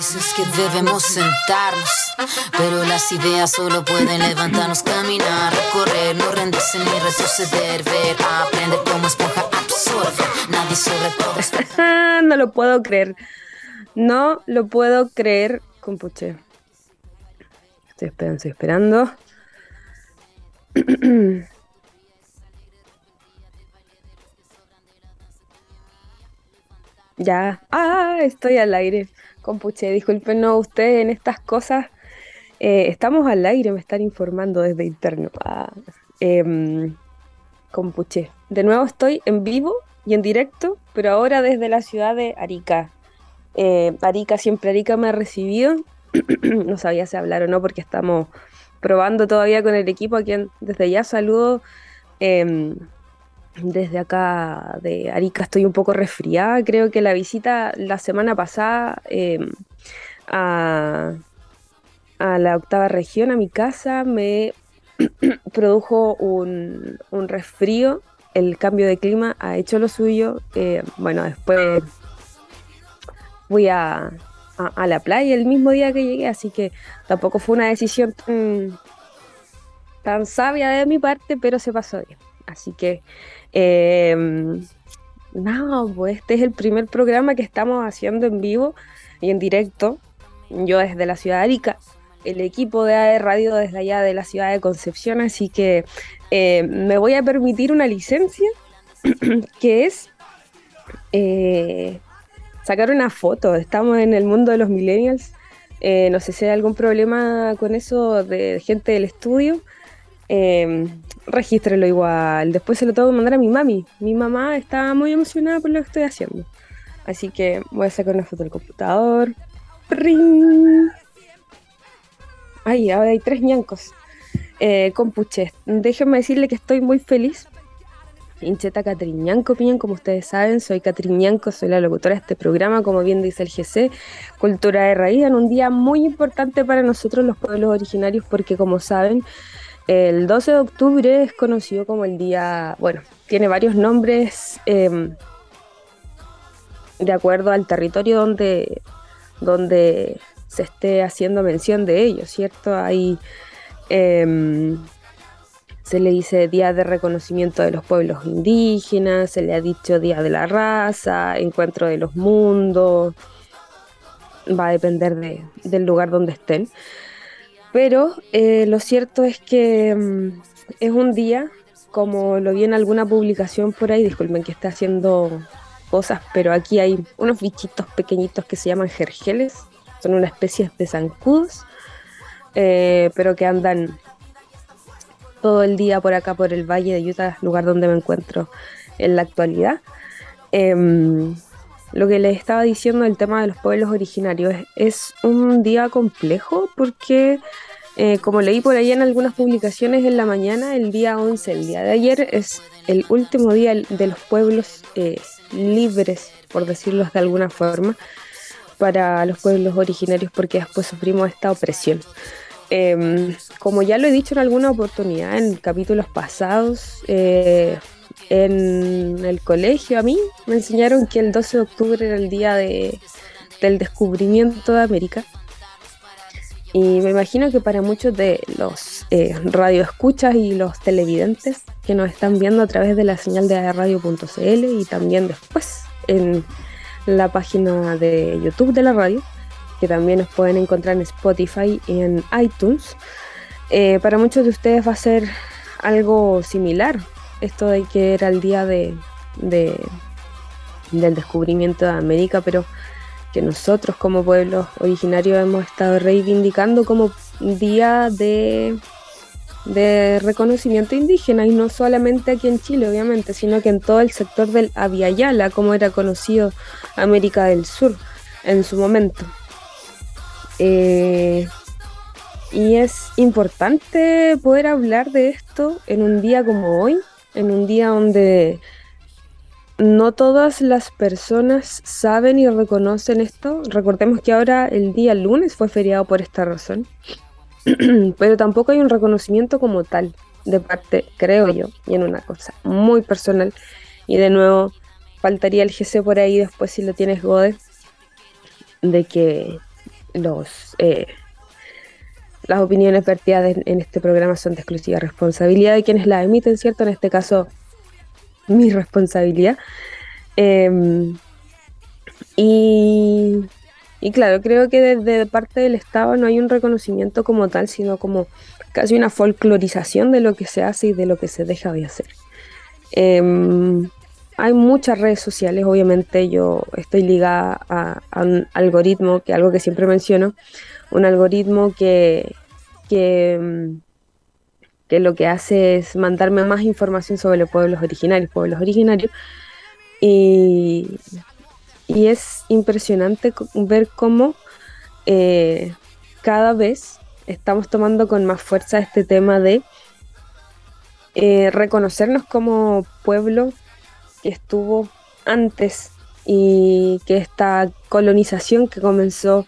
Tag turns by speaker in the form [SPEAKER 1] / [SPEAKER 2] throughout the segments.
[SPEAKER 1] Dices que debemos sentarnos, pero las ideas solo pueden levantarnos, caminar, recorrer, no rendirse ni retroceder, ver, aprender como esponja absorbe, nadie sobre todo.
[SPEAKER 2] no lo puedo creer, no lo puedo creer, compuche. Estoy esperando, estoy esperando. ya, ah, estoy al aire. Compuche, disculpen, no, ustedes en estas cosas eh, estamos al aire, me están informando desde interno. Ah, em, compuche, de nuevo estoy en vivo y en directo, pero ahora desde la ciudad de Arica. Eh, Arica, siempre Arica me ha recibido. no sabía si hablar o no porque estamos probando todavía con el equipo a quien desde ya saludo. Em, desde acá de Arica estoy un poco resfriada. Creo que la visita la semana pasada em, a, la octava región, a mi casa, me produjo un, resfrío. El cambio de clima ha hecho lo suyo. Eh, bueno, después fui a, a, la playa el mismo día que llegué, así que tampoco fue una decisión tan, tan sabia de mi parte, pero se pasó bien. Así que Em, no, pues este es el primer programa que estamos haciendo en vivo y en directo. Yo desde la ciudad de Arica, el equipo de AE Radio desde allá de la ciudad de Concepción, así que eh, me voy a permitir una licencia que es eh, sacar una foto. Estamos en el mundo de los millennials. Eh, no sé si hay algún problema con eso de gente del estudio. Eh, regístrelo igual. Después se lo tengo que mandar a mi mami. Mi mamá está muy emocionada por lo que estoy haciendo. Así que voy a sacar una foto del computador. Ay, ahora hay tres ñancos. Eh, compuche. Déjenme decirle que estoy muy feliz. Hincheta Catriñanco Piñan, como ustedes saben, soy Catriñanco, soy la locutora de este programa, como bien dice el GC, Cultura de Raíz, en un día muy importante para nosotros los pueblos originarios, porque como saben, el 12 de octubre es conocido como el día, bueno, tiene varios nombres em, de acuerdo al territorio donde, donde se esté haciendo mención de ello, ¿cierto? Hay, em, se le dice Día de Reconocimiento de los Pueblos Indígenas, se le ha dicho Día de la Raza, Encuentro de los Mundos, va a depender del lugar donde estén. Pero eh, lo cierto es que mm, es un día, como lo vi en alguna publicación por ahí, disculpen que esté haciendo cosas, pero aquí hay unos bichitos pequeñitos que se llaman jergeles, son una especie de zancudos, eh, pero que andan todo el día por acá, por el Valle de Utah, lugar donde me encuentro en la actualidad. Em, lo que les estaba diciendo del tema de los pueblos originarios es, un día complejo porque, eh, como leí por ahí en algunas publicaciones en la mañana, el día 11, el día de ayer, es el último día de los pueblos eh, libres, por decirlo de alguna forma, para los pueblos originarios porque después sufrimos esta opresión. Em, como ya lo he dicho en alguna oportunidad en capítulos pasados, eh, en el colegio a mí me enseñaron que el 12 de octubre era el día de, del descubrimiento de América. Y me imagino que para muchos de los eh, radioescuchas y los televidentes que nos están viendo a través de la señal de radio.cl y también después en la página de YouTube de la radio, que también nos pueden encontrar en Spotify y en iTunes, eh, para muchos de ustedes va a ser algo similar esto de que era el día de, del descubrimiento de América, pero que nosotros como pueblos originarios hemos estado reivindicando como día de, de reconocimiento indígena y no solamente aquí en Chile obviamente, sino que en todo el sector del Aviala, como era conocido América del Sur en su momento. Eh, y es importante poder hablar de esto en un día como hoy, en un día donde no todas las personas saben y reconocen esto. Recordemos que ahora el día lunes fue feriado por esta razón, pero tampoco hay un reconocimiento como tal de parte, creo yo, y en una cosa muy personal. Y de nuevo, faltaría el GC por ahí después si lo tienes Gode, de que los eh, las opiniones vertidas en, este programa son de exclusiva responsabilidad de quienes las emiten, ¿cierto? En este caso, mi responsabilidad. Em, y, y, claro, creo que desde parte del Estado no hay un reconocimiento como tal, sino como casi una folclorización de lo que se hace y de lo que se deja de hacer. Em, hay muchas redes sociales, obviamente yo estoy ligada a, un algoritmo, que algo que siempre menciono, un algoritmo que, que, que, lo que hace es mandarme más información sobre los pueblos originarios, pueblos originarios, y, y es impresionante ver cómo eh, cada vez estamos tomando con más fuerza este tema de eh, reconocernos como pueblo que estuvo antes y que esta colonización que comenzó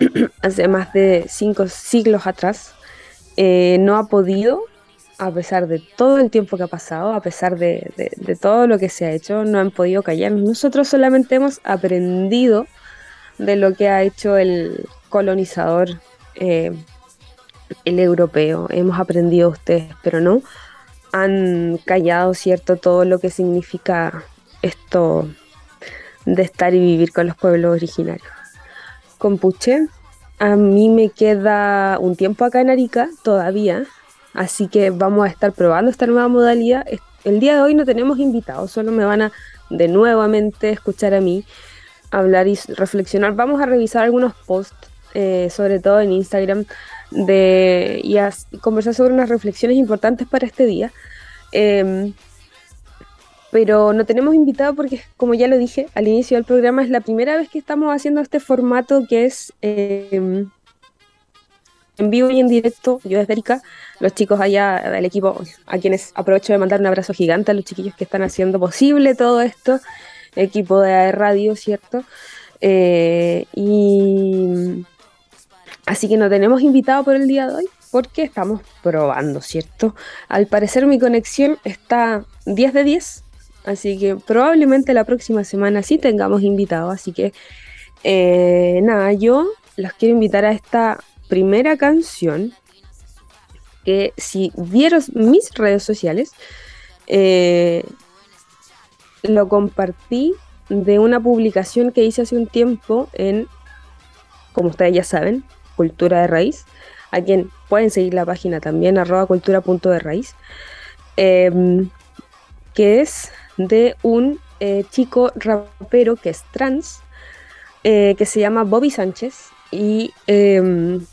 [SPEAKER 2] hace más de cinco siglos atrás eh, no ha podido, a pesar de todo el tiempo que ha pasado, a pesar de, todo lo que se ha hecho, no han podido callar. Nosotros solamente hemos aprendido de lo que ha hecho el colonizador, eh, el europeo. Hemos aprendido ustedes, pero no han callado, ¿cierto?, todo lo que significa esto de estar y vivir con los pueblos originarios. Compuche, a mí me queda un tiempo acá en Arica todavía, así que vamos a estar probando esta nueva modalidad. El día de hoy no tenemos invitados, solo me van a de nuevamente escuchar a mí hablar y reflexionar. Vamos a revisar algunos posts, eh, sobre todo en Instagram, de, y a conversar sobre unas reflexiones importantes para este día. Em, pero no tenemos invitado porque, como ya lo dije al inicio del programa, es la primera vez que estamos haciendo este formato que es em, en vivo y en directo. Yo desde Erika, los chicos allá del equipo, a quienes aprovecho de mandar un abrazo gigante a los chiquillos que están haciendo posible todo esto, equipo de radio, ¿cierto? Eh, y Así que no tenemos invitado por el día de hoy porque estamos probando, ¿cierto? Al parecer mi conexión está 10 de 10, así que probablemente la próxima semana sí tengamos invitado. Así que eh, nada, yo los quiero invitar a esta primera canción que si vieron mis redes sociales, eh, lo compartí de una publicación que hice hace un tiempo en, como ustedes ya saben, Cultura de Raíz, a quien pueden seguir la página también, arroba cultura.de raíz, em, que es de un eh, chico rapero que es trans, eh, que se llama Bobby Sánchez, y em,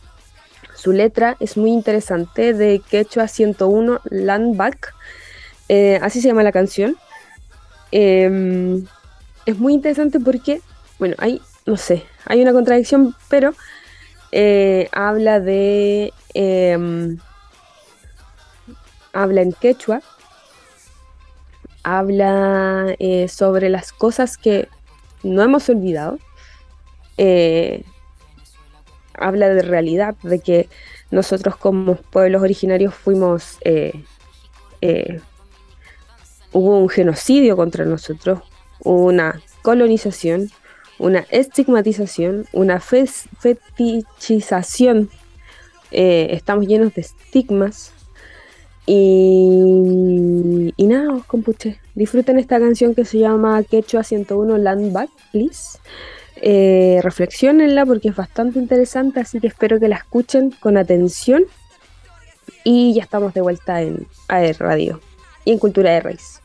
[SPEAKER 2] su letra es muy interesante, de Quechua 101 Landback, eh, así se llama la canción. Em, es muy interesante porque, bueno, hay, no sé, hay una contradicción, pero habla de... Em, habla en quechua, habla eh, sobre las cosas que no hemos olvidado, eh, habla de realidad, de que nosotros como pueblos originarios fuimos, hubo un genocidio contra nosotros, una colonización, una estigmatización, una fetichización. Eh, estamos llenos de estigmas. Y, y nada, os compuche. Disfruten esta canción que se llama Quechua 101 Land Back, please. Eh, reflexionenla porque es bastante interesante, así que espero que la escuchen con atención. Y ya estamos de vuelta en AR Radio y en Cultura de Raíz.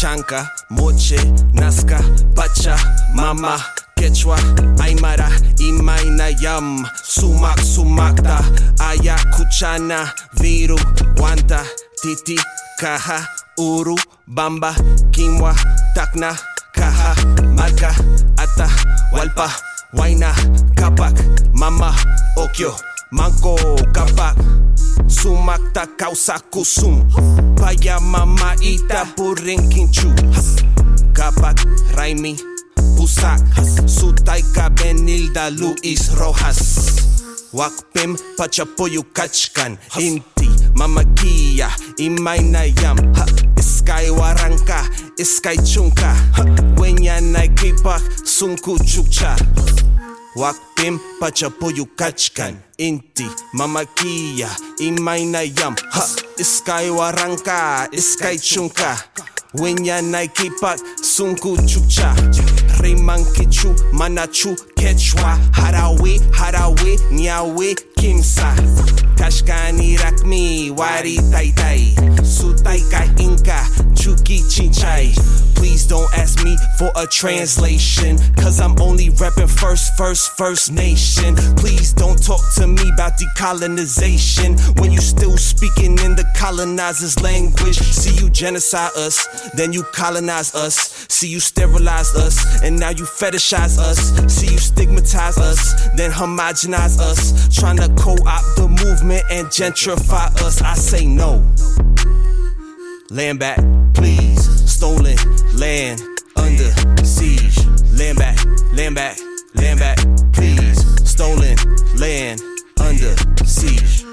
[SPEAKER 3] Chanca, Moche, Nazca, Pacha, Mama, Quechua, Aymara, Imaina, Yam, Sumak, Sumakta, Ayacuchana, Viru, Guanta, Titi, Caja, Uru, Bamba, Quimua, Tacna, Caja, Marca, Ata, Walpa, Huayna, Capac, Mama, Okio, Manco, Capac, Sumakta, Causa, Kusum. Paya mama ita puring kinchu Kapak Raimi Pusak Sutaika Benilda Luis Rojas. Wakpim Pachapoyu Kachkan Inti Mamakia Imainayam Iskay Waranka Iskay Chunka Wenyana kipak sunku chukcha. Wakpim pachapuyu kachkan Inti mamakia imainayam Ha iskay warangka iskay chunka Winya naikipak sunku chukcha Riman kichu manachu quechua Harawi harawi nyawi kimsa Please don't ask me for a translation Cause I'm only reppin' first, first, first nation. Please don't talk to me about decolonization. When you still speaking in the colonizer's language See you genocide us, then you colonize us. See you sterilize us, and now you fetishize us. See you stigmatize then homogenize us Tryna co-opt the movement and gentrify us I say no Land back, please. Stolen land under siege. Land back, land back, land back, please. Stolen land under siege.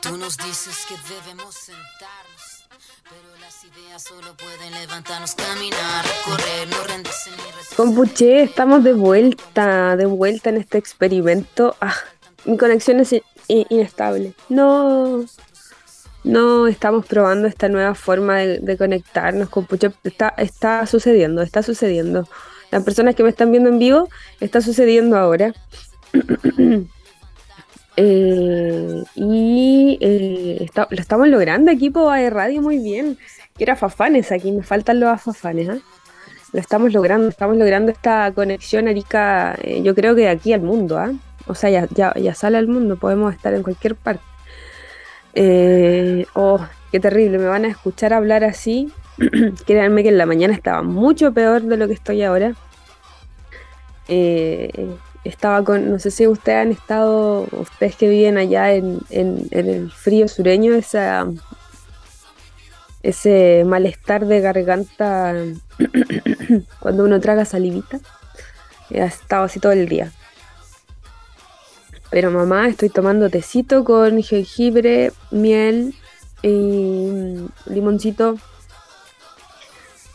[SPEAKER 1] Tú nos dices que debemos sentarnos,
[SPEAKER 2] Compuche, estamos de vuelta, de vuelta en este experimento. Ah, mi conexión es inestable. No, no estamos probando esta nueva forma de, de conectarnos. Compuche, está, está sucediendo, está sucediendo. Las personas que me están viendo en vivo, está sucediendo ahora. Eh, y eh, lo estamos logrando, equipo de radio, muy bien. Quiero afafanes aquí, me faltan los afafanes. ¿ah? Lo estamos logrando, estamos logrando esta conexión, Arica, eh, yo creo que de aquí al mundo, ¿ah? O sea, ya, ya, ya sale al mundo, podemos estar en cualquier parte. Eh, oh, qué terrible, me van a escuchar hablar así. Créanme que en la mañana estaba mucho peor de lo que estoy ahora. Eh, estaba con, no sé si ustedes han estado, ustedes que viven allá en, en- el frío sureño, esa, ese malestar de garganta cuando uno traga salivita. Eh, Ha estado así todo el día. Pero mamá, estoy tomando tecito con jengibre, miel y mm, limoncito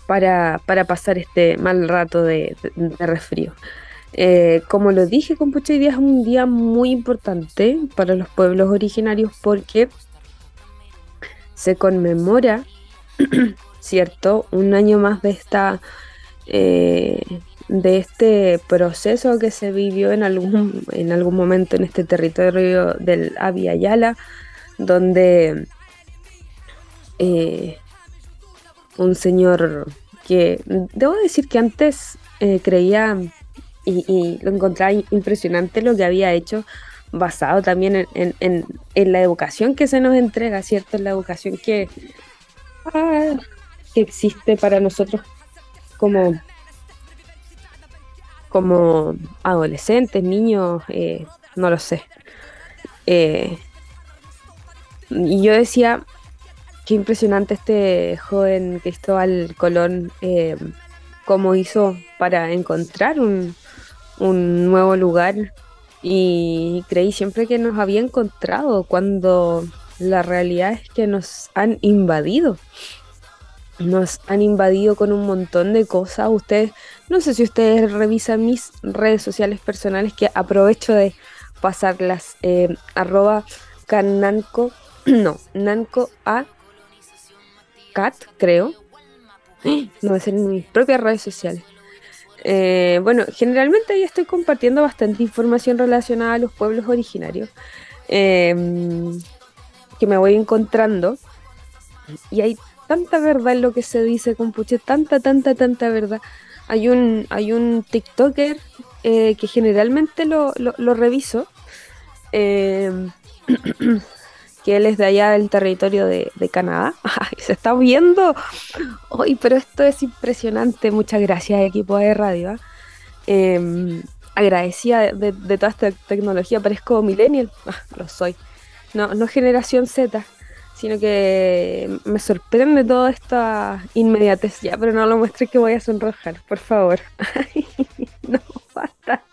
[SPEAKER 2] para, para pasar este mal rato de- de resfrío. Eh, como lo dije, Compucha, hoy día es un día muy importante para los pueblos originarios porque se conmemora, ¿cierto? Un año más de esta eh, de este proceso que se vivió en algún, en algún momento en este territorio del Abya Yala, donde eh, un señor que debo decir que antes creía y, y lo encontraba impresionante lo que había hecho, basado también en, en- en- en la educación que se nos entrega, ¿cierto? En la educación que, ah, que existe para nosotros como, como adolescentes, niños, eh, no lo sé. Eh, y yo decía, qué impresionante este joven Cristóbal Colón, eh, cómo hizo para encontrar un, un nuevo lugar. Y creí siempre que nos había encontrado cuando la realidad es que nos han invadido. Nos han invadido con un montón de cosas. Ustedes, no sé si ustedes revisan mis redes sociales personales, que aprovecho de pasarlas. Eh, arroba cananco, no, nanco a cat, creo. No, es en mis propias redes sociales. Eh, bueno, generalmente ahí estoy compartiendo bastante información relacionada a los pueblos originarios eh, que me voy encontrando. Y hay tanta verdad en lo que se dice, compuche, tanta, tanta, tanta verdad. Hay un, hay un TikToker eh, que generalmente lo, lo- reviso, eh, que él es de allá del territorio de, Canadá. Ay, se está viendo. Ay, pero esto es impresionante. Muchas gracias, equipo de radio. Eh, agradecida de, toda esta tecnología. Parezco millennial. Ah, lo soy. No, no generación Z, sino que me sorprende toda esta inmediatez. Ya, pero no lo muestre que voy a sonrojar, por favor. Ay, no, basta.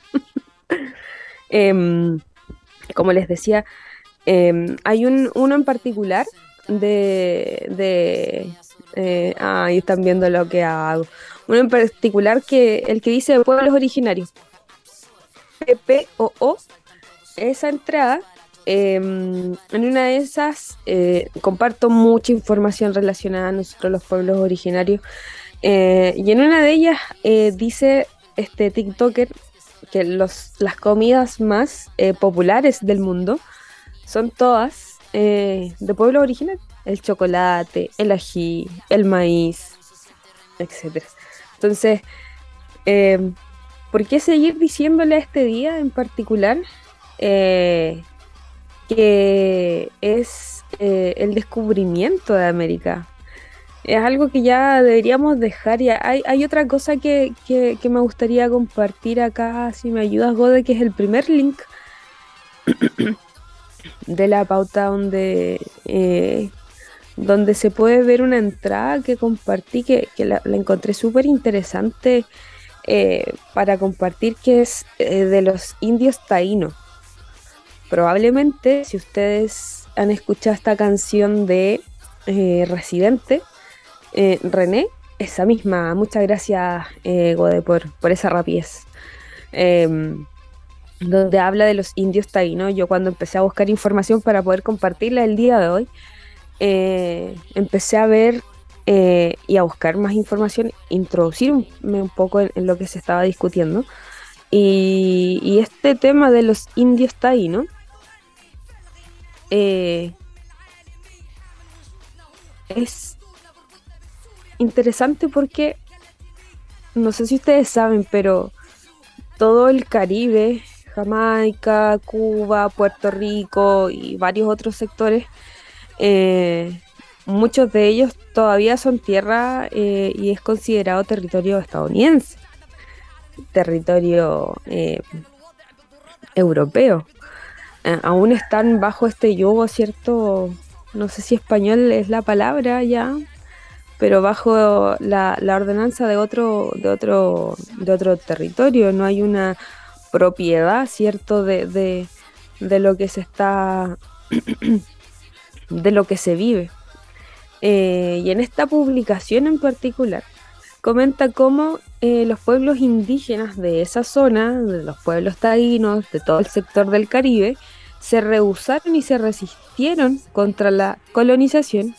[SPEAKER 2] Em, como les decía, em, hay un, uno en particular de... eh, ahí están viendo lo que hago. Uno en particular que el que dice pueblos originarios. PPOO, esa entrada, em, en una de esas eh, comparto mucha información relacionada a nosotros los pueblos originarios. Eh, y en una de ellas dice este TikToker que los, las comidas más populares del mundo son todas de pueblo original. El chocolate, el ají, el maíz, etc. Entonces, em, ¿por qué seguir diciéndole a este día en particular eh, que es eh, el descubrimiento de América? Es algo que ya deberíamos dejar. Y hay, hay otra cosa que, me gustaría compartir acá, si me ayudas, Gode, que es el primer link de la pauta donde, eh, donde se puede ver una entrada que compartí, que, la, la, encontré súper interesante eh, para compartir que es eh, de los indios taínos. Probablemente si ustedes han escuchado esta canción de Residente, René, esa misma, muchas gracias Gode por, por esa rapidez. Em, donde habla de los indios taínos. Yo cuando empecé a buscar información para poder compartirla el día de hoy, empecé a ver eh, y a buscar más información, introducirme un poco en, lo que se estaba discutiendo. Y, este tema de los indios taínos eh, es interesante porque no sé si ustedes saben, pero todo el Caribe, Jamaica, Cuba, Puerto Rico y varios otros sectores eh, muchos de ellos todavía son tierra eh, y es considerado territorio estadounidense, territorio eh, europeo. Aún están bajo este yugo, ¿cierto? No sé si español es la palabra ya, pero bajo la, ordenanza de otro, de otro, de otro territorio. No hay una propiedad, ¿cierto? De, de, de lo que se está, de lo que se vive. Eh, y en esta publicación en particular comenta cómo eh, los pueblos indígenas de esa zona, de los pueblos taínos, de todo el sector del Caribe, se rehusaron y se resistieron contra la colonización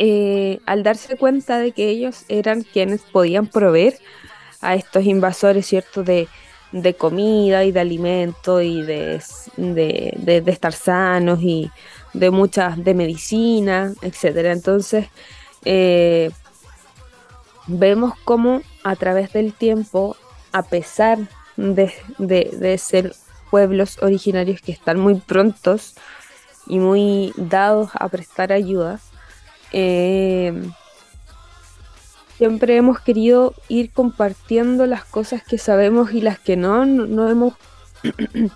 [SPEAKER 2] eh, al darse cuenta de que ellos eran quienes podían proveer a estos invasores, ¿cierto?, de, comida y de alimento y de, de estar sanos y, de muchas, de medicina, etcétera. Entonces, eh, vemos cómo a través del tiempo, a pesar de, ser pueblos originarios que están muy prontos y muy dados a prestar ayuda, eh, siempre hemos querido ir compartiendo las cosas que sabemos y las que no, no, hemos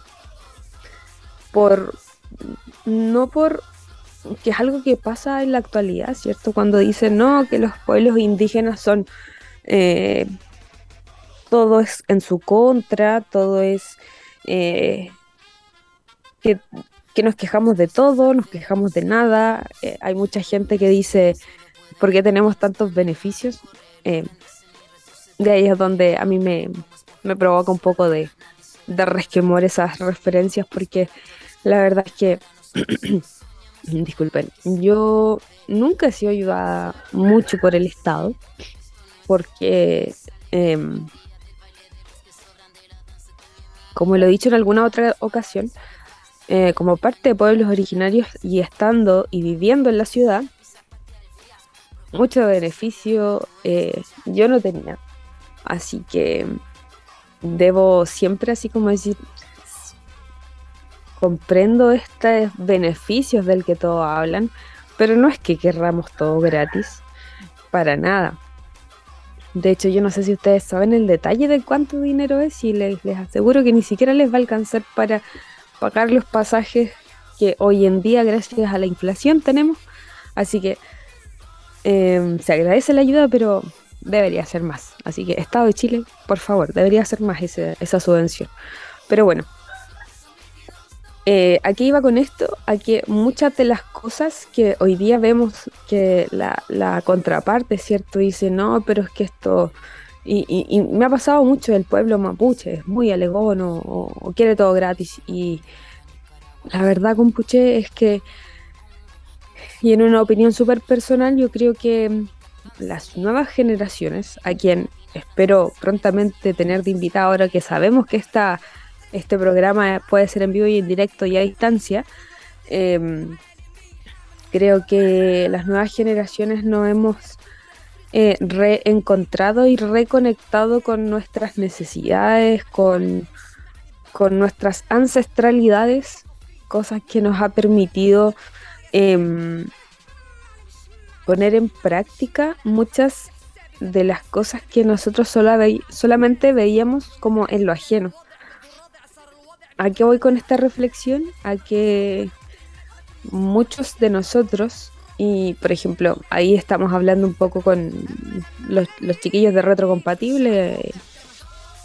[SPEAKER 2] por, no por que es algo que pasa en la actualidad, ¿cierto? Cuando dicen, no, que los pueblos indígenas son, eh, todo es en su contra, todo es eh, que, nos quejamos de todo, nos quejamos de nada. Eh, hay mucha gente que dice, ¿por qué tenemos tantos beneficios? de ahí es donde a mí me, me provoca un poco de, de resquemor esas referencias, porque la verdad es que Disculpen, yo nunca he sido ayudada mucho por el Estado porque, em, como lo he dicho en alguna otra ocasión, eh, como parte de pueblos originarios y estando y viviendo en la ciudad, mucho beneficio eh, yo no tenía. Así que debo siempre así como decir, comprendo estos beneficios del que todos hablan, pero no es que querramos todo gratis, para nada. De hecho, yo no sé si ustedes saben el detalle de cuánto dinero es y les, aseguro que ni siquiera les va a alcanzar para pagar los pasajes que hoy en día, gracias a la inflación, tenemos. Así que em, se agradece la ayuda, pero debería ser más. Así que Estado de Chile, por favor, debería ser más esa subvención. Pero bueno, eh, aquí iba con esto? A que muchas de las cosas que hoy día vemos que la, contraparte, ¿cierto? Dice, no, pero es que esto... Y, me ha pasado mucho el pueblo mapuche, es muy alegón o, quiere todo gratis. Y la verdad, compuche, es que, y en una opinión súper personal, yo creo que las nuevas generaciones, a quien espero prontamente tener de invitado ahora que sabemos que esta este programa puede ser en vivo y en directo y a distancia. Em, creo que las nuevas generaciones nos hemos eh, reencontrado y reconectado con nuestras necesidades, con, con nuestras ancestralidades, cosas que nos ha permitido em, poner en práctica muchas de las cosas que nosotros solamente veíamos como en lo ajeno. ¿A qué voy con esta reflexión? A que muchos de nosotros, y por ejemplo, ahí estamos hablando un poco con los, chiquillos de Retrocompatible,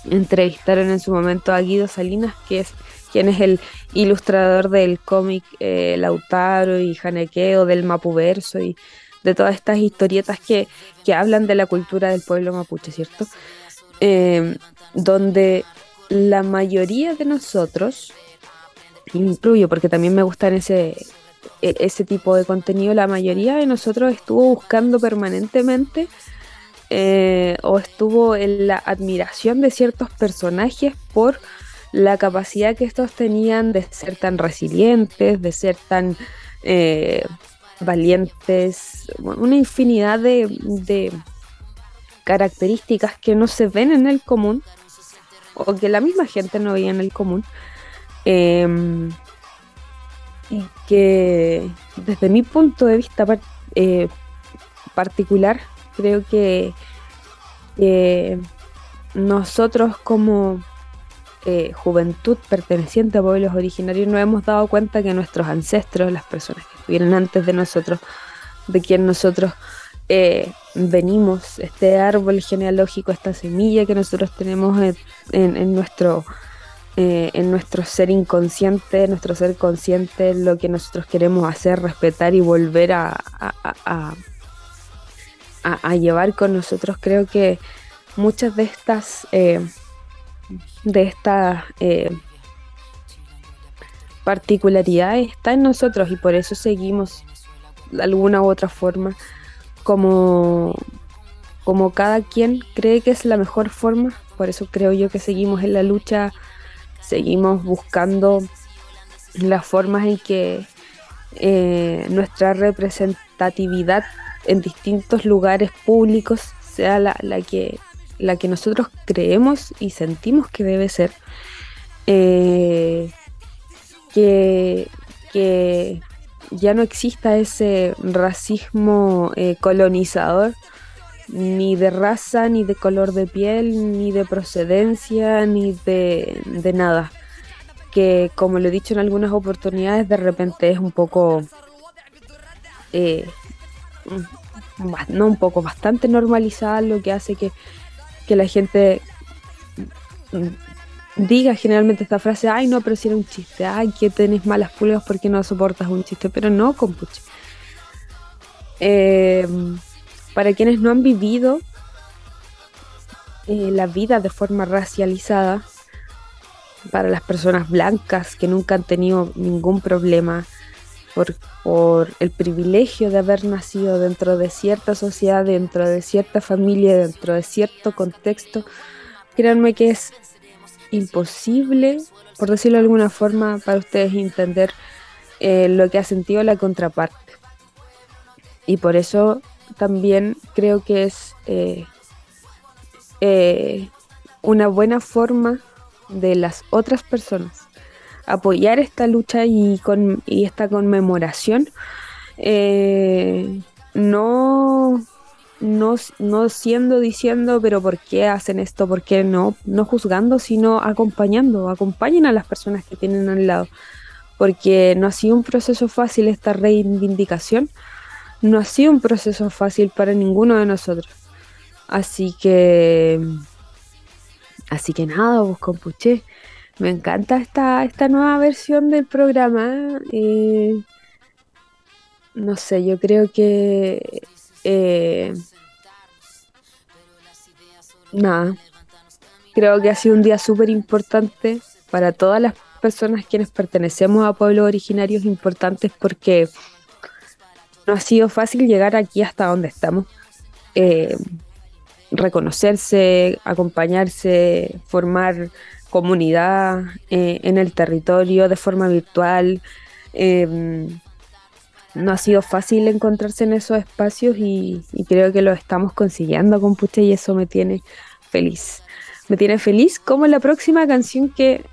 [SPEAKER 2] entrevistaron en su momento a Guido Salinas, que es quien es el ilustrador del cómic eh, Lautaro y Janequeo, del Mapuverso y de todas estas historietas que, hablan de la cultura del pueblo mapuche, ¿cierto? Eh, donde la mayoría de nosotros, incluyo porque también me gusta ese, e, ese tipo de contenido, la mayoría de nosotros estuvo buscando permanentemente eh, o estuvo en la admiración de ciertos personajes por la capacidad que estos tenían de ser tan resilientes, de ser tan eh, valientes, una infinidad de, características que no se ven en el común o que la misma gente no veía en el común. Em, y que desde mi punto de vista eh, particular, creo que nosotros como eh, juventud perteneciente a pueblos originarios no hemos dado cuenta que nuestros ancestros, las personas que estuvieron antes de nosotros, de quien nosotros eh, venimos, este árbol genealógico, esta semilla que nosotros tenemos en, nuestro, eh, en nuestro ser inconsciente, nuestro ser consciente, lo que nosotros queremos hacer, respetar y volver a, a, llevar con nosotros. Creo que muchas de estas, de estas particularidades están en nosotros y por eso seguimos de alguna u otra forma como, como cada quien cree que es la mejor forma, por eso creo yo que seguimos en la lucha, seguimos buscando las formas en que eh, nuestra representatividad en distintos lugares públicos sea la, que, la que nosotros creemos y sentimos que debe ser. Eh, que, que, ya no exista ese racismo eh, colonizador, ni de raza, ni de color de piel, ni de procedencia, ni de, nada. Que como lo he dicho en algunas oportunidades, de repente es un poco, eh, no un poco, bastante normalizada, lo que hace que, que la gente diga generalmente esta frase, ay no, pero si era un chiste, ay que tenés malas pulgas porque no soportas un chiste, pero no, compuche. Eh, para quienes no han vivido eh, la vida de forma racializada, para las personas blancas que nunca han tenido ningún problema por, por el privilegio de haber nacido dentro de cierta sociedad, dentro de cierta familia, dentro de cierto contexto, créanme que es imposible, por decirlo de alguna forma, para ustedes entender eh, lo que ha sentido la contraparte. Y por eso también creo que es eh, eh, una buena forma de las otras personas apoyar esta lucha y, con, y esta conmemoración. no no, no siendo diciendo, pero ¿por qué hacen esto? ¿Por qué no? No juzgando, sino acompañando. Acompañen a las personas que tienen al lado. Porque no ha sido un proceso fácil esta reivindicación. No ha sido un proceso fácil para ninguno de nosotros. Así que. Así que nada, vos compuché. Me encanta esta, esta nueva versión del programa. Eh, no sé, yo creo que... Eh, nada, creo que ha sido un día súper importante para todas las personas quienes pertenecemos a pueblos originarios importantes porque no ha sido fácil llegar aquí hasta donde estamos. Eh, reconocerse, acompañarse, formar comunidad eh, en el territorio de forma virtual. Em, no ha sido fácil encontrarse en esos espacios y, creo que lo estamos consiguiendo con Puche y eso me tiene feliz. Me tiene feliz como la próxima canción que,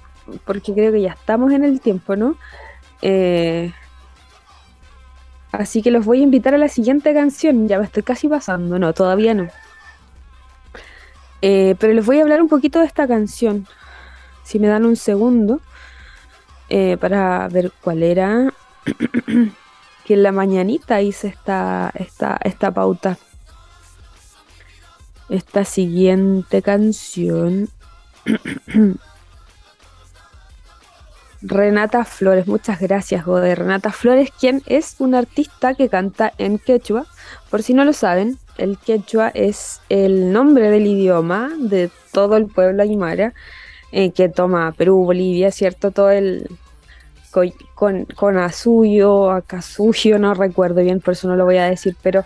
[SPEAKER 2] porque creo que ya estamos en el tiempo, ¿no? Eh, así que los voy a invitar a la siguiente canción. Ya me estoy casi pasando, no, todavía no. Eh, pero les voy a hablar un poquito de esta canción. Si me dan un segundo eh, para ver cuál era. que en la mañanita hice esta, esta, esta pauta. Esta siguiente canción. Renata Flores, muchas gracias, Gode. Renata Flores, quien es una artista que canta en quechua. Por si no lo saben, el quechua es el nombre del idioma de todo el pueblo aymara eh, que toma Perú, Bolivia, ¿cierto? Todo el con, con, Asuyo, Acasuyo, no recuerdo bien, por eso no lo voy a decir, pero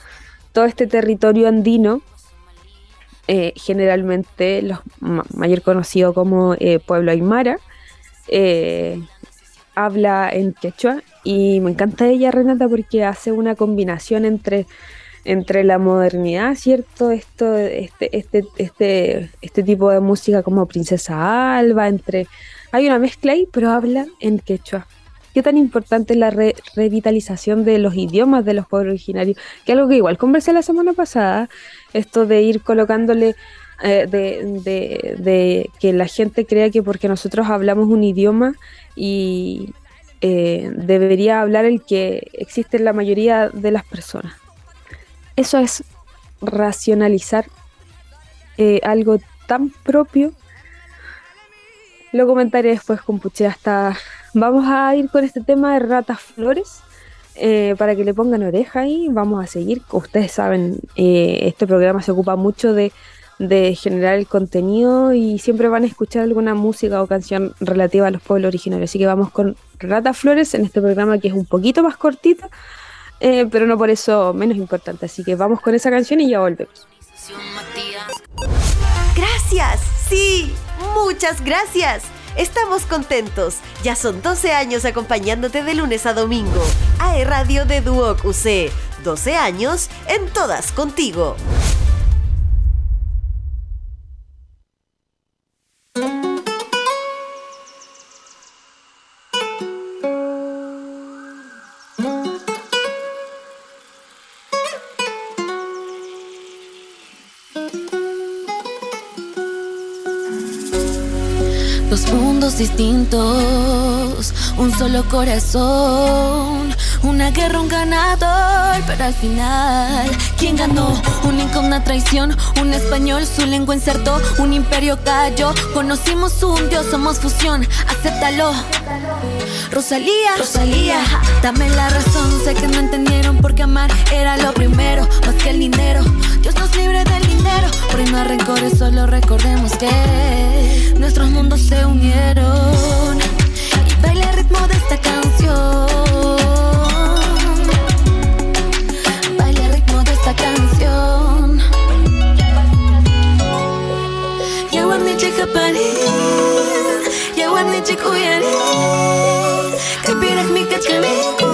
[SPEAKER 2] todo este territorio andino, eh, generalmente los mayor conocido como eh, pueblo aymara, habla en quechua y me encanta ella Renata porque hace una combinación entre entre la modernidad, ¿cierto? Esto, este, este, este, este tipo de música como Princesa Alba, entre... Hay una mezcla ahí, pero habla en quechua. ¿Qué tan importante es la revitalización de los idiomas de los pueblos originarios? Que algo que igual conversé la semana pasada, esto de ir colocándole, eh, de, de, que la gente crea que porque nosotros hablamos un idioma y eh, debería hablar el que existe en la mayoría de las personas. Eso es racionalizar eh, algo tan propio. Lo comentaré después con Puche. Hasta vamos a ir con este tema de ratas flores. Eh, para que le pongan oreja ahí, vamos a seguir. Ustedes saben, eh, este programa se ocupa mucho de, de, generar el contenido y siempre van a escuchar alguna música o canción relativa a los pueblos originarios. Así que vamos con Ratas Flores en este programa que es un poquito más cortito, eh, pero no por eso menos importante. Así que vamos con esa canción y ya volvemos.
[SPEAKER 4] Gracias, sí, muchas gracias. Estamos contentos. Ya son 12 años acompañándote de lunes a domingo. AE Radio de Duoc UC. 12 años en todas contigo.
[SPEAKER 5] Distintos, un solo corazón, una guerra, un ganador, pero al final, ¿quién ganó? Un Lincoln, una traición, un español, su lengua insertó, un imperio cayó, conocimos un dios, somos fusión, acéptalo. Rosalía, Rosalía, dame la razón, sé que no entendieron porque amar era lo primero, más que el dinero. Dios nos libre del dinero, por no rencores, solo recordemos que nuestros mundos se unieron y baila el ritmo de esta canción. Baila el ritmo de esta canción. Yawan ni ładny, dziękuję Lepiej mi kaczkę mi